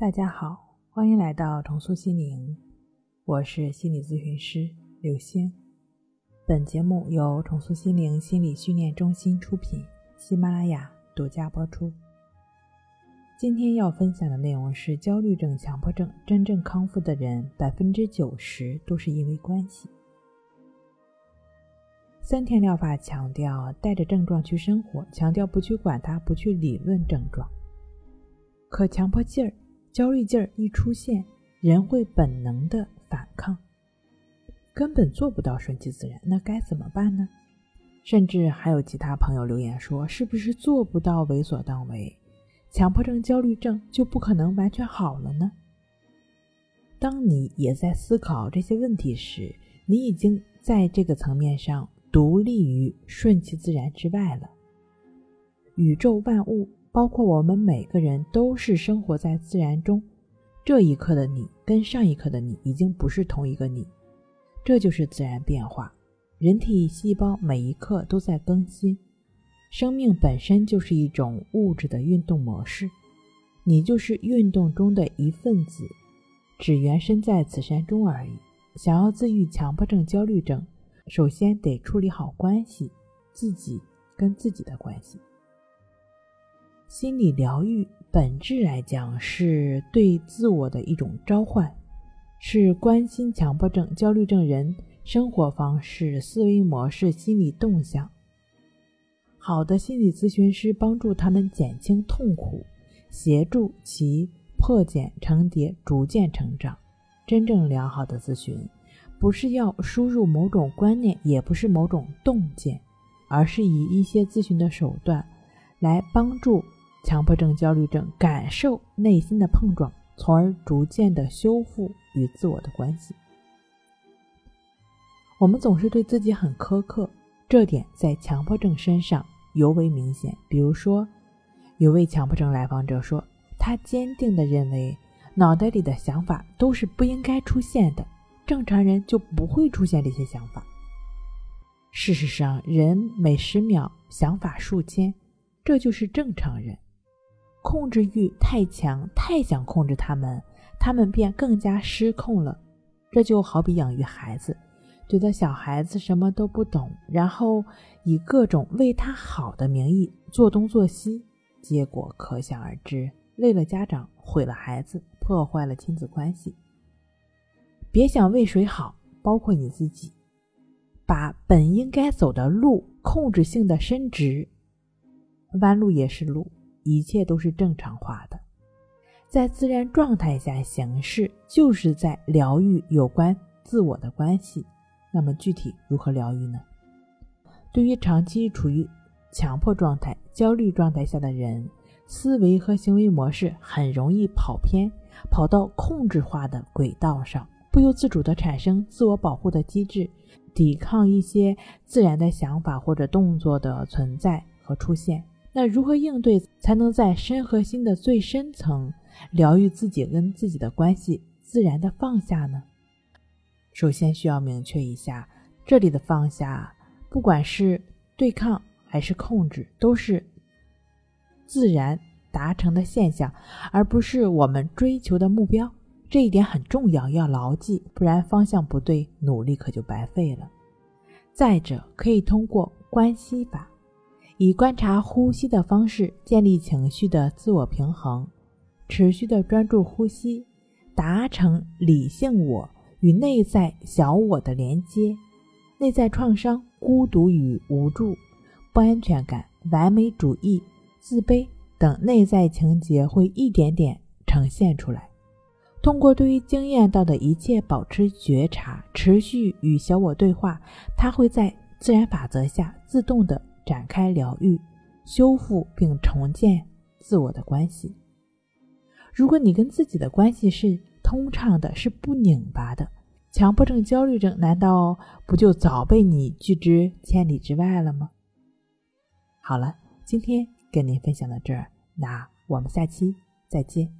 大家好，欢迎来到重塑心灵，我是心理咨询师刘星。本节目由重塑心灵心理训练中心出品，喜马拉雅独家播出。今天要分享的内容是：焦虑症、强迫症真正康复的人，百分之九十都是因为关系。三天疗法强调带着症状去生活，强调不去管它，不去理论症状。可强迫劲儿、焦虑劲儿一出现，人会本能的反抗，根本做不到顺其自然。那该怎么办呢？甚至还有其他朋友留言说：“是不是做不到为所当为？强迫症、焦虑症就不可能完全好了呢？”当你也在思考这些问题时，你已经在这个层面上。独立于顺其自然之外了。宇宙万物，包括我们每个人，都是生活在自然中。这一刻的你，跟上一刻的你已经不是同一个你。这就是自然变化。人体细胞每一刻都在更新。生命本身就是一种物质的运动模式。你就是运动中的一份子，只缘身在此山中而已。想要自愈强迫症、焦虑症。首先得处理好关系，自己跟自己的关系。心理疗愈本质来讲是对自我的一种召唤，是关心强迫症、焦虑症人生活方式、思维模式、心理动向。好的心理咨询师帮助他们减轻痛苦，协助其破茧成蝶，逐渐成长。真正良好的咨询。不是要输入某种观念，也不是某种洞见，而是以一些咨询的手段来帮助强迫症、焦虑症感受内心的碰撞，从而逐渐的修复与自我的关系。我们总是对自己很苛刻，这点在强迫症身上尤为明显。比如说，有位强迫症来访者说，他坚定的认为脑袋里的想法都是不应该出现的。正常人就不会出现这些想法。事实上，人每十秒想法数千，这就是正常人。控制欲太强，太想控制他们，他们便更加失控了。这就好比养育孩子，觉得小孩子什么都不懂，然后以各种为他好的名义做东做西，结果可想而知，累了家长，毁了孩子，破坏了亲子关系。别想为谁好，包括你自己，把本应该走的路控制性的伸直，弯路也是路，一切都是正常化的，在自然状态下行事，就是在疗愈有关自我的关系。那么具体如何疗愈呢？对于长期处于强迫状态、焦虑状态下的人，思维和行为模式很容易跑偏，跑到控制化的轨道上。不由自主地产生自我保护的机制，抵抗一些自然的想法或者动作的存在和出现。那如何应对，才能在身和心的最深层疗愈自己跟自己的关系，自然的放下呢？首先需要明确一下，这里的放下，不管是对抗还是控制，都是自然达成的现象，而不是我们追求的目标。这一点很重要，要牢记，不然方向不对，努力可就白费了。再者，可以通过关系法，以观察呼吸的方式建立情绪的自我平衡，持续的专注呼吸，达成理性我与内在小我的连接。内在创伤、孤独与无助、不安全感、完美主义、自卑等内在情节会一点点呈现出来。通过对于经验到的一切保持觉察，持续与小我对话，它会在自然法则下自动的展开疗愈、修复并重建自我的关系。如果你跟自己的关系是通畅的，是不拧巴的，强迫症、焦虑症难道不就早被你拒之千里之外了吗？好了，今天跟您分享到这儿，那我们下期再见。